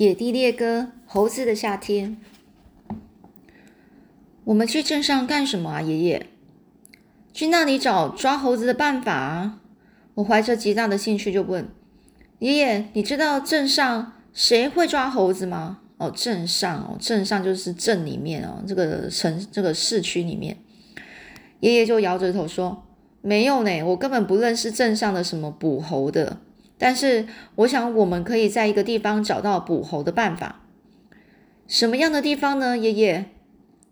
野地猎歌，猴子的夏天。我们去镇上干什么啊，爷爷？去那里找抓猴子的办法啊！我怀着极大的兴趣就问爷爷：“你知道镇上谁会抓猴子吗？”哦，镇上哦，镇上就是镇里面哦，这个城这个市区里面。爷爷就摇着头说：“没有呢，我根本不认识镇上的什么捕猴的。”但是我想，我们可以在一个地方找到捕猴的办法。什么样的地方呢？爷爷，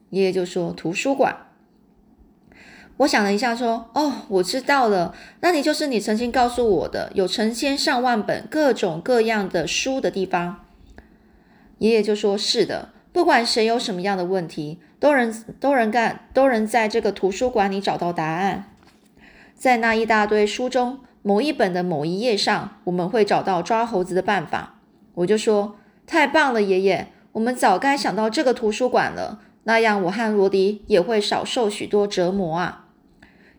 爷爷就说图书馆。我想了一下，说：“哦，我知道了，那里就是你曾经告诉我的，有成千上万本各种各样的书的地方。”爷爷就说：“是的，不管谁有什么样的问题，都能都能干，都能在这个图书馆里找到答案。在那一大堆书中。”某一本的某一页上，我们会找到抓猴子的办法。我就说：“太棒了，爷爷！我们早该想到这个图书馆了，那样我和罗迪也会少受许多折磨啊。”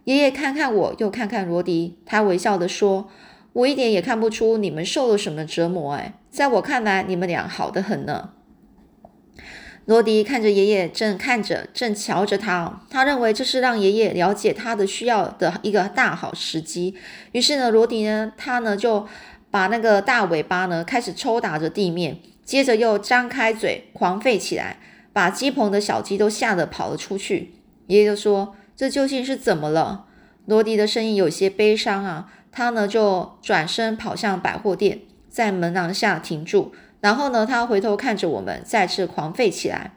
爷爷看看我，又看看罗迪，他微笑地说：“我一点也看不出你们受了什么折磨，哎，在我看来，你们俩好得很呢。”罗迪看着爷爷，正看着，正瞧着他。他认为这是让爷爷了解他的需要的一个大好时机。于是呢，罗迪呢，他呢就把那个大尾巴呢开始抽打着地面，接着又张开嘴狂吠起来，把鸡棚的小鸡都吓得跑了出去。爷爷就说：“这究竟是怎么了？”罗迪的声音有些悲伤啊。他呢就转身跑向百货店，在门廊下停住。然后呢，他回头看着我们，再次狂吠起来。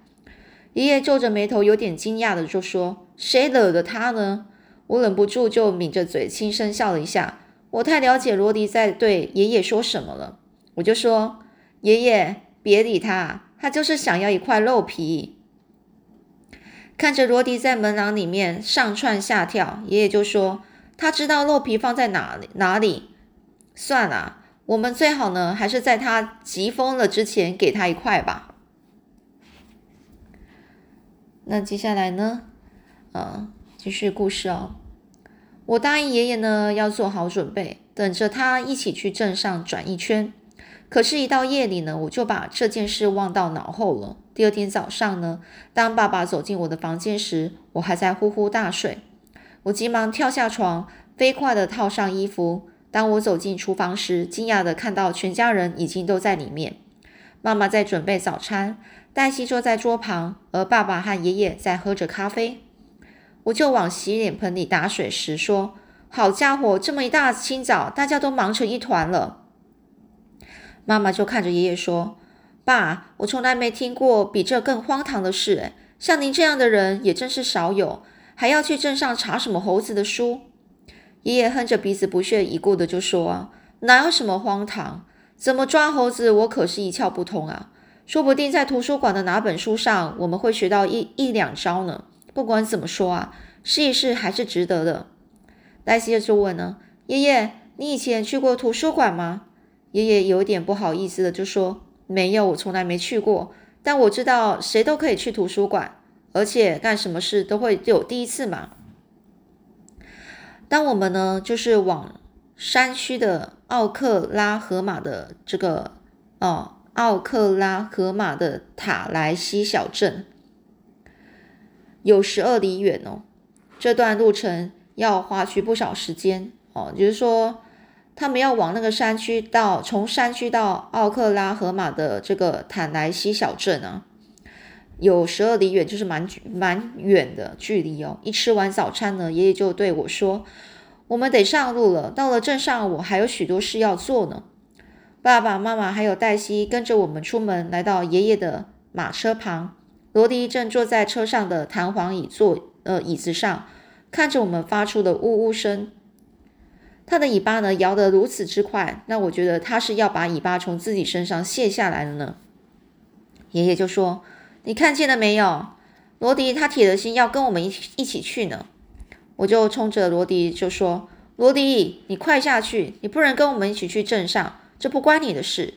爷爷皱着眉头，有点惊讶的就说：“谁惹的他呢？”我忍不住就抿着嘴，轻声笑了一下。我太了解罗迪在对爷爷说什么了，我就说：“爷爷，别理他，他就是想要一块肉皮。”看着罗迪在门廊里面上窜下跳，爷爷就说：“他知道肉皮放在哪里哪里。”算了。我们最好呢，还是在他急疯了之前给他一块吧。那接下来呢？啊，继续故事哦。我答应爷爷呢，要做好准备，等着他一起去镇上转一圈。可是，一到夜里呢，我就把这件事忘到脑后了。第二天早上呢，当爸爸走进我的房间时，我还在呼呼大睡。我急忙跳下床，飞快的套上衣服。当我走进厨房时，惊讶的看到全家人已经都在里面。妈妈在准备早餐，黛西坐在桌旁，而爸爸和爷爷在喝着咖啡。我就往洗脸盆里打水时说：“好家伙，这么一大清早，大家都忙成一团了。”妈妈就看着爷爷说：“爸，我从来没听过比这更荒唐的事。像您这样的人也真是少有，还要去镇上查什么猴子的书。”爷爷哼着鼻子，不屑一顾的就说：“啊，哪有什么荒唐？怎么抓猴子？我可是一窍不通啊！说不定在图书馆的哪本书上，我们会学到一一两招呢。不管怎么说啊，试一试还是值得的。”黛西就问呢：“爷爷，你以前去过图书馆吗？”爷爷有点不好意思的就说：“没有，我从来没去过。但我知道谁都可以去图书馆，而且干什么事都会有第一次嘛。”当我们呢，就是往山区的奥克拉荷马的这个哦，奥克拉荷马的塔莱西小镇，有十二里远哦。这段路程要花去不少时间哦。就是说，他们要往那个山区到，从山区到奥克拉荷马的这个坦莱西小镇啊，有十二里远，就是蛮蛮远的距离哦。一吃完早餐呢，爷爷就对我说：“我们得上路了。到了镇上，我还有许多事要做呢。”爸爸妈妈还有黛西跟着我们出门，来到爷爷的马车旁。罗迪正坐在车上的弹簧椅座呃椅子上，看着我们发出的呜呜声。他的尾巴呢摇得如此之快，那我觉得他是要把尾巴从自己身上卸下来了呢。爷爷就说。你看见了没有，罗迪？他铁了心要跟我们一起一起去呢。我就冲着罗迪就说：“罗迪，你快下去！你不能跟我们一起去镇上，这不关你的事。”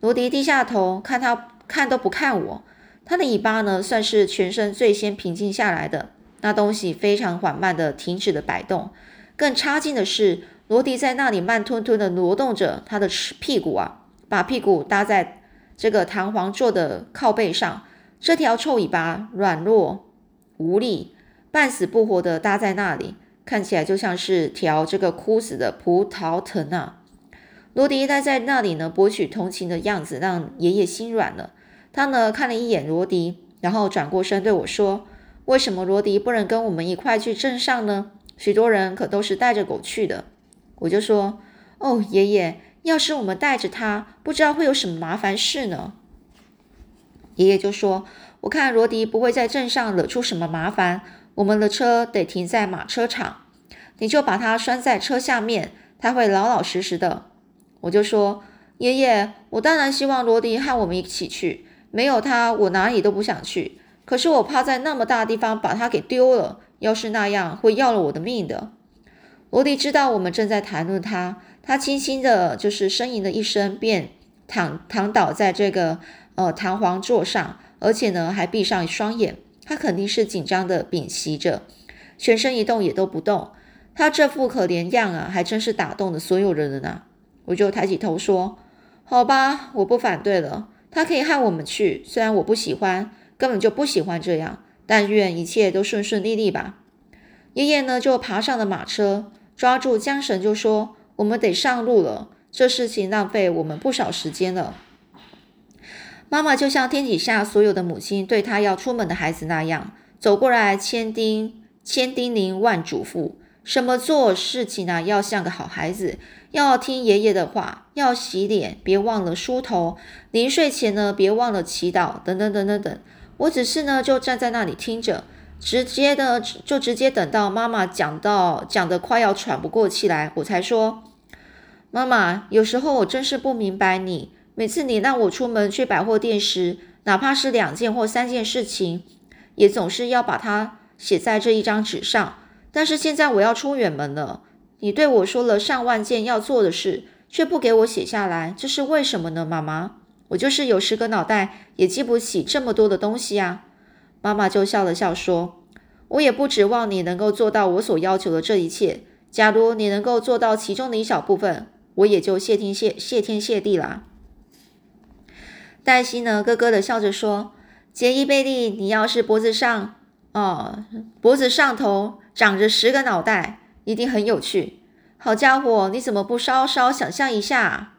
罗迪低下头，看他看都不看我。他的尾巴呢，算是全身最先平静下来的。那东西非常缓慢的停止了摆动。更差劲的是，罗迪在那里慢吞吞的挪动着他的屁股啊，把屁股搭在这个弹簧座的靠背上，这条臭尾巴软弱无力，半死不活的搭在那里，看起来就像是条这个枯死的葡萄藤啊。罗迪待在那里呢，博取同情的样子让爷爷心软了。他呢看了一眼罗迪，然后转过身对我说：“为什么罗迪不能跟我们一块去镇上呢？许多人可都是带着狗去的。”我就说：“哦，爷爷，要是我们带着他，不知道会有什么麻烦事呢？”爷爷就说：“我看罗迪不会在镇上惹出什么麻烦，我们的车得停在马车场，你就把他拴在车下面，他会老老实实的。”我就说，爷爷，我当然希望罗迪和我们一起去，没有他，我哪里都不想去。可是我怕在那么大地方把他给丢了，要是那样，会要了我的命的。罗迪知道我们正在谈论他，他轻轻的，就是呻吟了一声，便躺躺倒在这个呃弹簧座上，而且呢，还闭上双眼。他肯定是紧张的屏息着，全身一动也都不动。他这副可怜样啊，还真是打动了所有人了呢。我就抬起头说：“好吧，我不反对了。他可以和我们去，虽然我不喜欢，根本就不喜欢这样。但愿一切都顺顺利利吧。”爷爷呢，就爬上了马车，抓住缰绳就说：“我们得上路了，这事情浪费我们不少时间了。”妈妈就像天底下所有的母亲对她要出门的孩子那样，走过来千叮千叮咛万嘱咐。什么做事情呢？要像个好孩子，要听爷爷的话，要洗脸，别忘了梳头。临睡前呢，别忘了祈祷，等等等等等。我只是呢，就站在那里听着，直接的就直接等到妈妈讲到讲的快要喘不过气来，我才说：“妈妈，有时候我真是不明白你，每次你让我出门去百货店时，哪怕是两件或三件事情，也总是要把它写在这一张纸上。”但是现在我要出远门了，你对我说了上万件要做的事，却不给我写下来，这是为什么呢？妈妈，我就是有十个脑袋也记不起这么多的东西啊。妈妈就笑了笑说：“我也不指望你能够做到我所要求的这一切。假如你能够做到其中的一小部分，我也就谢天谢谢天谢地啦。”黛西呢，咯咯的笑着说：“杰伊贝利，你要是脖子上……”哦，脖子上头长着十个脑袋，一定很有趣。好家伙，你怎么不稍稍想象一下？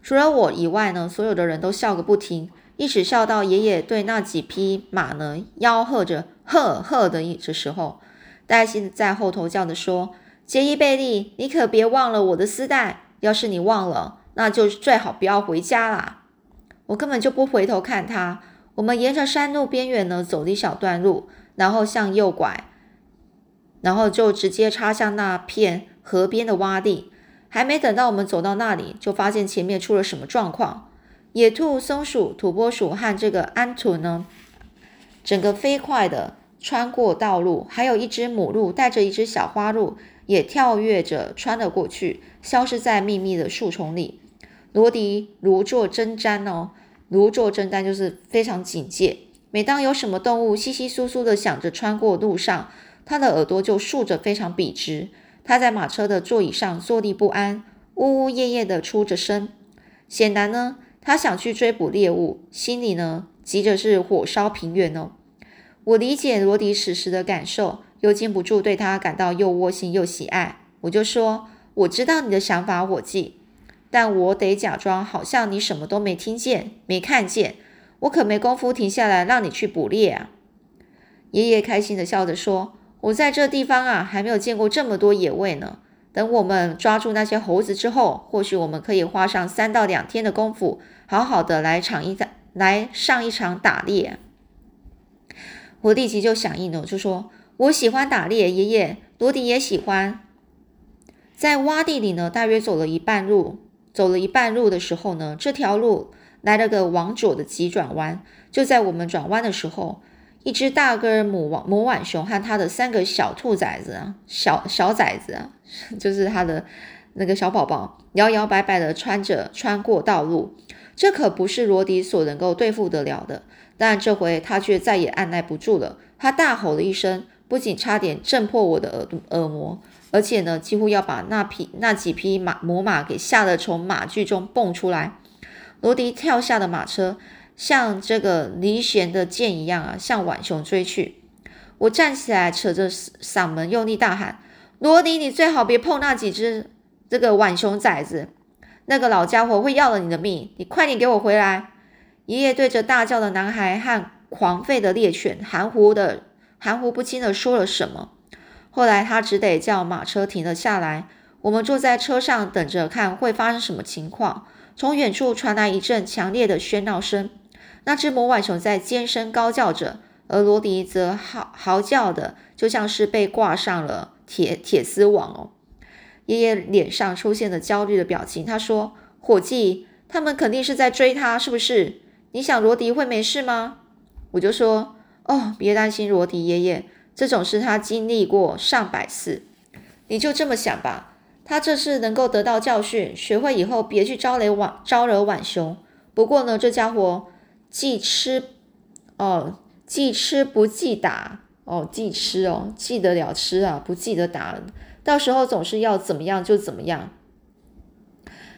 除了我以外呢，所有的人都笑个不停，一直笑到爷爷对那几匹马呢吆喝着“呵呵”的这时候，黛西在后头叫着说：“杰伊贝利，你可别忘了我的丝带。要是你忘了，那就最好不要回家啦。”我根本就不回头看他。我们沿着山路边缘呢走了一小段路。然后向右拐，然后就直接插向那片河边的洼地。还没等到我们走到那里，就发现前面出了什么状况。野兔、松鼠、土拨鼠和这个安兔呢，整个飞快的穿过道路，还有一只母鹿带着一只小花鹿也跳跃着穿了过去，消失在密密的树丛里。罗迪如坐针毡哦，如坐针毡就是非常警戒。每当有什么动物稀稀疏疏的想着穿过路上，他的耳朵就竖着非常笔直。他在马车的座椅上坐立不安，呜呜咽咽的出着声。显然呢，他想去追捕猎物，心里呢急着是火烧平原哦。我理解罗迪此时的感受，又禁不住对他感到又窝心又喜爱。我就说：“我知道你的想法，伙计，但我得假装好像你什么都没听见、没看见。”我可没工夫停下来让你去捕猎啊！爷爷开心的笑着说：“我在这地方啊，还没有见过这么多野味呢。等我们抓住那些猴子之后，或许我们可以花上三到两天的功夫，好好的来场一场，来上一场打猎。”我立即就响应了，就说：“我喜欢打猎，爷爷，罗迪也喜欢。”在洼地里呢，大约走了一半路，走了一半路的时候呢，这条路。来了个往左的急转弯，就在我们转弯的时候，一只大个母母浣熊和它的三个小兔崽子啊，小小崽子啊，就是它的那个小宝宝，摇摇摆摆的穿着穿过道路。这可不是罗迪所能够对付得了的。但这回他却再也按耐不住了，他大吼了一声，不仅差点震破我的耳耳膜，而且呢，几乎要把那匹那几匹马母马给吓得从马具中蹦出来。罗迪跳下了马车，像这个离弦的箭一样啊，向浣熊追去。我站起来，扯着嗓门用力大喊：“罗迪，你最好别碰那几只这个浣熊崽子，那个老家伙会要了你的命！你快点给我回来！”爷爷对着大叫的男孩和狂吠的猎犬含糊的、含糊不清的说了什么。后来他只得叫马车停了下来。我们坐在车上等着看会发生什么情况。从远处传来一阵强烈的喧闹声，那只魔浣熊在尖声高叫着。而罗迪则嚎嚎叫的，就像是被挂上了铁铁丝网哦。爷爷脸上出现了焦虑的表情，他说：“伙计，他们肯定是在追他，是不是？你想罗迪会没事吗？”我就说：“哦，别担心，罗迪爷爷，这种事他经历过上百次。你就这么想吧，他这次能够得到教训，学会以后别去招雷晚招惹晚熊。不过呢，这家伙既吃哦。”记吃不记打哦，记吃哦，记得了吃啊，不记得打，到时候总是要怎么样就怎么样。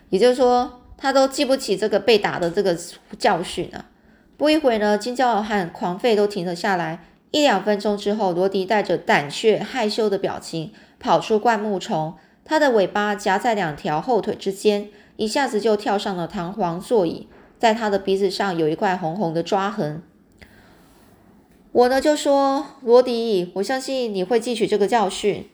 也就是说，他都记不起这个被打的这个教训啊。不一会呢，金叫和狂吠都停了下来。一两分钟之后，罗迪带着胆怯害羞的表情跑出灌木丛，他的尾巴夹在两条后腿之间，一下子就跳上了弹簧座椅，在他的鼻子上有一块红红的抓痕。我呢就说罗迪，我相信你会汲取这个教训。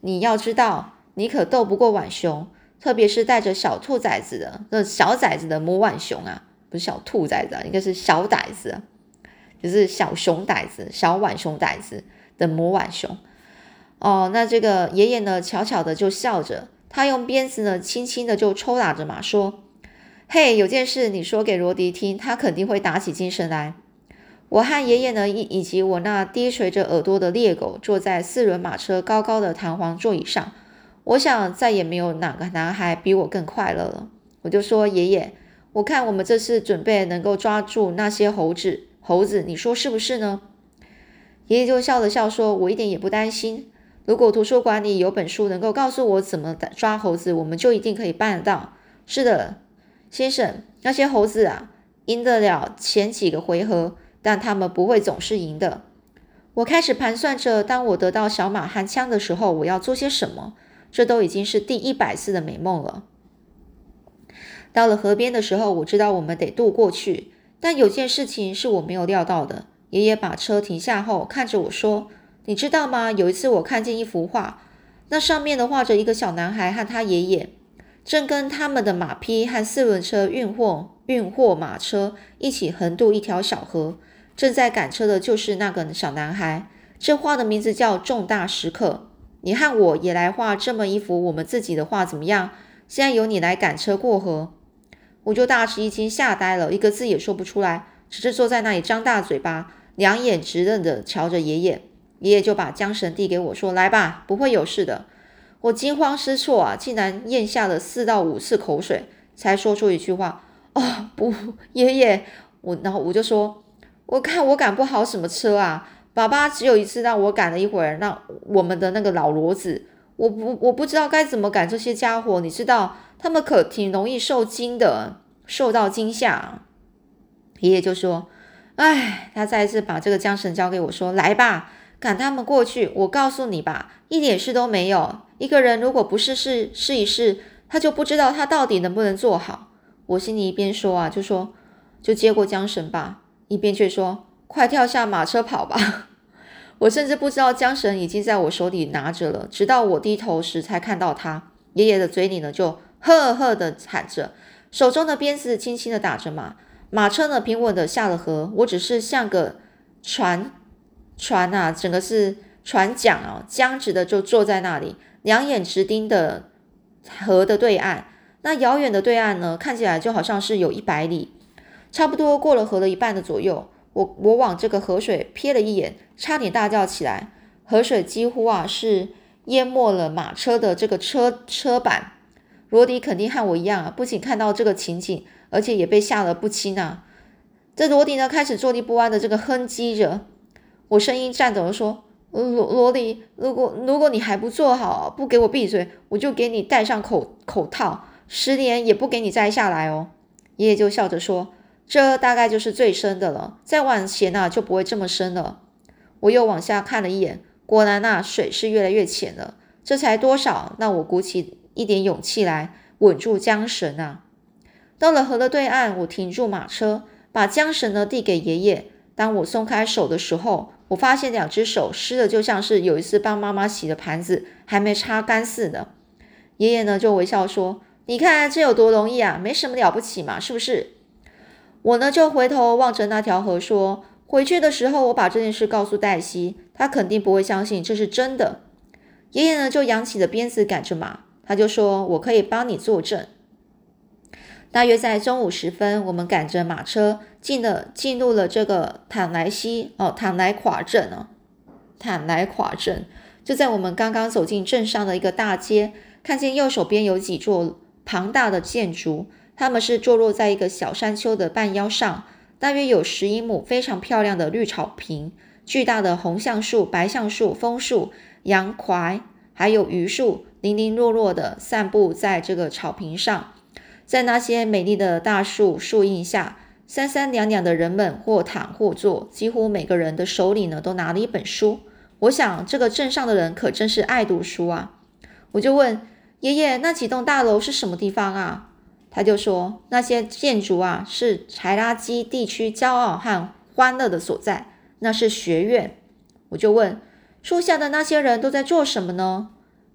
你要知道，你可斗不过浣熊，特别是带着小兔崽子的那小崽子的母浣熊啊，不是小兔崽子，应该是小崽子，就是小熊崽子、小碗熊崽子的母碗熊。哦，那这个爷爷呢，悄悄的就笑着，他用鞭子呢，轻轻的就抽打着马，说：“嘿，有件事你说给罗迪听，他肯定会打起精神来。”我和爷爷呢，以以及我那低垂着耳朵的猎狗，坐在四轮马车高高的弹簧座椅上。我想再也没有哪个男孩比我更快乐了。我就说：“爷爷，我看我们这次准备能够抓住那些猴子，猴子，你说是不是呢？”爷爷就笑了笑说：“我一点也不担心。如果图书馆里有本书能够告诉我怎么抓猴子，我们就一定可以办得到。”是的，先生，那些猴子啊，赢得了前几个回合。但他们不会总是赢的。我开始盘算着，当我得到小马和枪的时候，我要做些什么。这都已经是第一百次的美梦了。到了河边的时候，我知道我们得渡过去，但有件事情是我没有料到的。爷爷把车停下后，看着我说：“你知道吗？有一次我看见一幅画，那上面的画着一个小男孩和他爷爷，正跟他们的马匹和四轮车运货运货马车一起横渡一条小河。”正在赶车的就是那个小男孩。这画的名字叫“重大时刻”。你和我也来画这么一幅我们自己的画，怎么样？现在由你来赶车过河。我就大吃一惊，吓呆了，一个字也说不出来，只是坐在那里张大嘴巴，两眼直瞪的瞧着爷爷。爷爷就把缰绳递给我，说：“来吧，不会有事的。”我惊慌失措啊，竟然咽下了四到五次口水，才说出一句话：“哦，不，爷爷。”我然后我就说。我看我赶不好什么车啊！爸爸只有一次让我赶了一会儿，那我们的那个老骡子，我不我不知道该怎么赶这些家伙，你知道他们可挺容易受惊的，受到惊吓。爷爷就说：“哎，他再一次把这个缰绳交给我说，来吧，赶他们过去。我告诉你吧，一点事都没有。一个人如果不试试试一试，他就不知道他到底能不能做好。”我心里一边说啊，就说：“就接过缰绳吧。”一边却说：“快跳下马车跑吧！” 我甚至不知道缰绳已经在我手里拿着了，直到我低头时才看到他。爷爷的嘴里呢，就呵呵的喊着，手中的鞭子轻轻的打着马。马车呢，平稳的下了河。我只是像个船船啊，整个是船桨啊，僵直的就坐在那里，两眼直盯的河的对岸。那遥远的对岸呢，看起来就好像是有一百里。差不多过了河的一半的左右，我我往这个河水瞥了一眼，差点大叫起来。河水几乎啊是淹没了马车的这个车车板。罗迪肯定和我一样啊，不仅看到这个情景，而且也被吓得不轻啊。这罗迪呢开始坐立不安的这个哼唧着。我声音颤抖的说：“罗罗迪，如果如果你还不坐好，不给我闭嘴，我就给你戴上口口套，十年也不给你摘下来哦。”爷爷就笑着说：“这大概就是最深的了，再往前呢就不会这么深了。”我又往下看了一眼，果然那水是越来越浅了。这才多少，那我鼓起一点勇气来稳住缰绳啊！到了河的对岸，我停住马车，把缰绳呢递给爷爷。当我松开手的时候，我发现两只手湿的，就像是有一次帮妈妈洗的盘子还没擦干似的。爷爷呢就微笑说：“你看这有多容易啊，没什么了不起嘛，是不是？”我呢就回头望着那条河说：“回去的时候，我把这件事告诉黛西，她肯定不会相信这是真的。”爷爷呢就扬起了鞭子赶着马，他就说：“我可以帮你作证。”大约在中午时分，我们赶着马车进了进入了这个坦莱西哦，坦莱垮镇哦，坦莱垮镇就在我们刚刚走进镇上的一个大街，看见右手边有几座庞大的建筑，它们是坐落在一个小山丘的半腰上，大约有十英亩，非常漂亮的绿草坪，巨大的红橡树、白橡树、枫树、杨槐还有榆树，零零落落的散布在这个草坪上。在那些美丽的大树树荫下，三三两两的人们或躺或坐，几乎每个人的手里呢都拿了一本书。我想，这个镇上的人可真是爱读书啊！我就问爷爷：“那几栋大楼是什么地方啊？”他就说：“那些建筑啊，是柴拉基地区骄傲和欢乐的所在，那是学院。”我就问：“树下的那些人都在做什么呢？”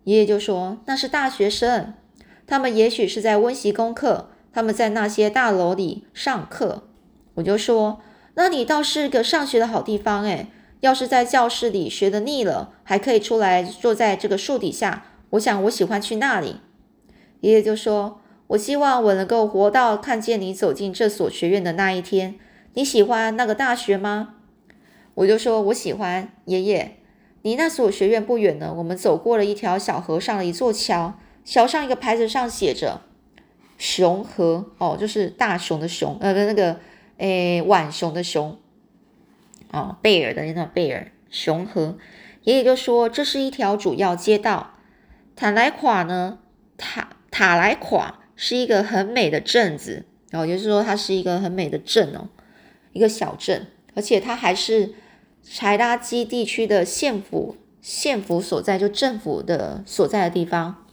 爷爷就说：“那是大学生。”他们也许是在温习功课，他们在那些大楼里上课。我就说，那里倒是个上学的好地方诶，要是在教室里学的腻了，还可以出来坐在这个树底下。我想我喜欢去那里。爷爷就说：“我希望我能够活到看见你走进这所学院的那一天。你喜欢那个大学吗？”我就说：“我喜欢。”爷爷，离那所学院不远呢。我们走过了一条小河上的一座桥。桥上一个牌子上写着“熊河”哦，就是大熊的熊，呃，那个诶，浣熊的熊，哦，贝尔的那贝尔熊河。爷爷就说这是一条主要街道。塔莱垮呢，塔塔莱垮是一个很美的镇子，然后就是说它是一个很美的镇哦，一个小镇，而且它还是柴拉基地区的县府，县府所在，就政府的所在的地方。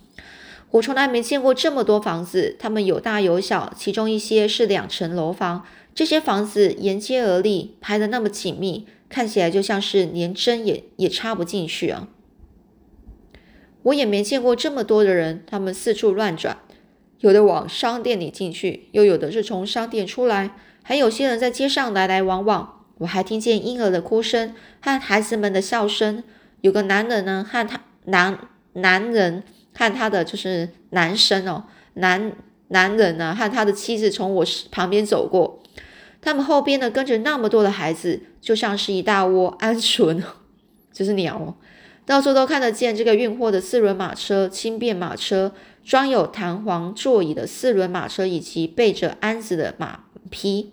我从来没见过这么多房子，它们有大有小，其中一些是两层楼房。这些房子沿街而立，排得那么紧密，看起来就像是连针也也插不进去啊！我也没见过这么多的人，他们四处乱转，有的往商店里进去，又有的是从商店出来，还有些人在街上来来往往。我还听见婴儿的哭声和孩子们的笑声。有个男人呢，和他男男人。看他的就是男生哦，男男人呢，和他的妻子从我旁边走过，他们后边呢跟着那么多的孩子，就像是一大窝鹌鹑，就是鸟哦，到处都看得见这个运货的四轮马车、轻便马车、装有弹簧座椅的四轮马车，以及背着鞍子的马匹。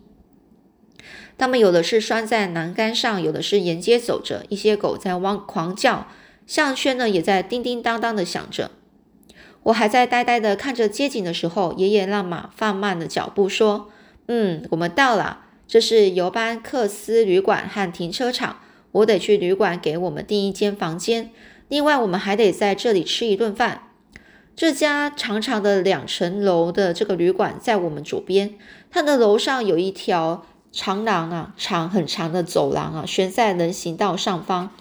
他们有的是拴在栏杆上，有的是沿街走着，一些狗在汪狂叫，项圈呢也在叮叮当当的响着。我还在呆呆的看着街景的时候，爷爷让马放慢了脚步，说：“嗯，我们到了，这是尤班克斯旅馆和停车场。我得去旅馆给我们订一间房间。另外，我们还得在这里吃一顿饭。这家长长的两层楼的这个旅馆在我们左边，它的楼上有一条长廊啊，长很长的走廊啊，悬在人行道上方。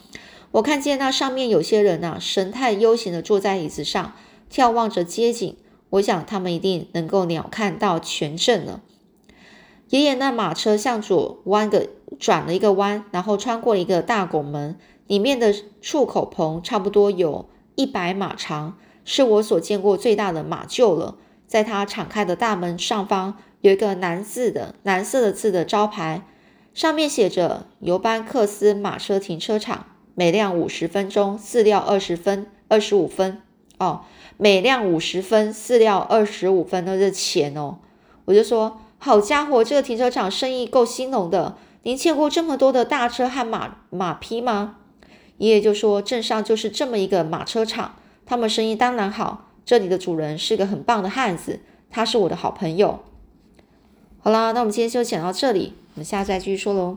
我看见那上面有些人啊，神态悠闲的坐在椅子上。”眺望着街景，我想他们一定能够鸟瞰到全镇了。爷爷那马车向左弯个转了一个弯，然后穿过一个大拱门，里面的出口棚差不多有一百码长，是我所见过最大的马厩了。在它敞开的大门上方有一个蓝字的蓝色的字的招牌，上面写着“尤班克斯马车停车场，每辆五十分钟，饲料二十分，二十五分。”哦。每辆五十分，饲料二十五分，那是钱哦。我就说，好家伙，这个停车场生意够兴隆的。您见过这么多的大车和马马匹吗？爷爷就说，镇上就是这么一个马车厂，他们生意当然好。这里的主人是个很棒的汉子，他是我的好朋友。好啦，那我们今天就讲到这里，我们下次再继续说喽。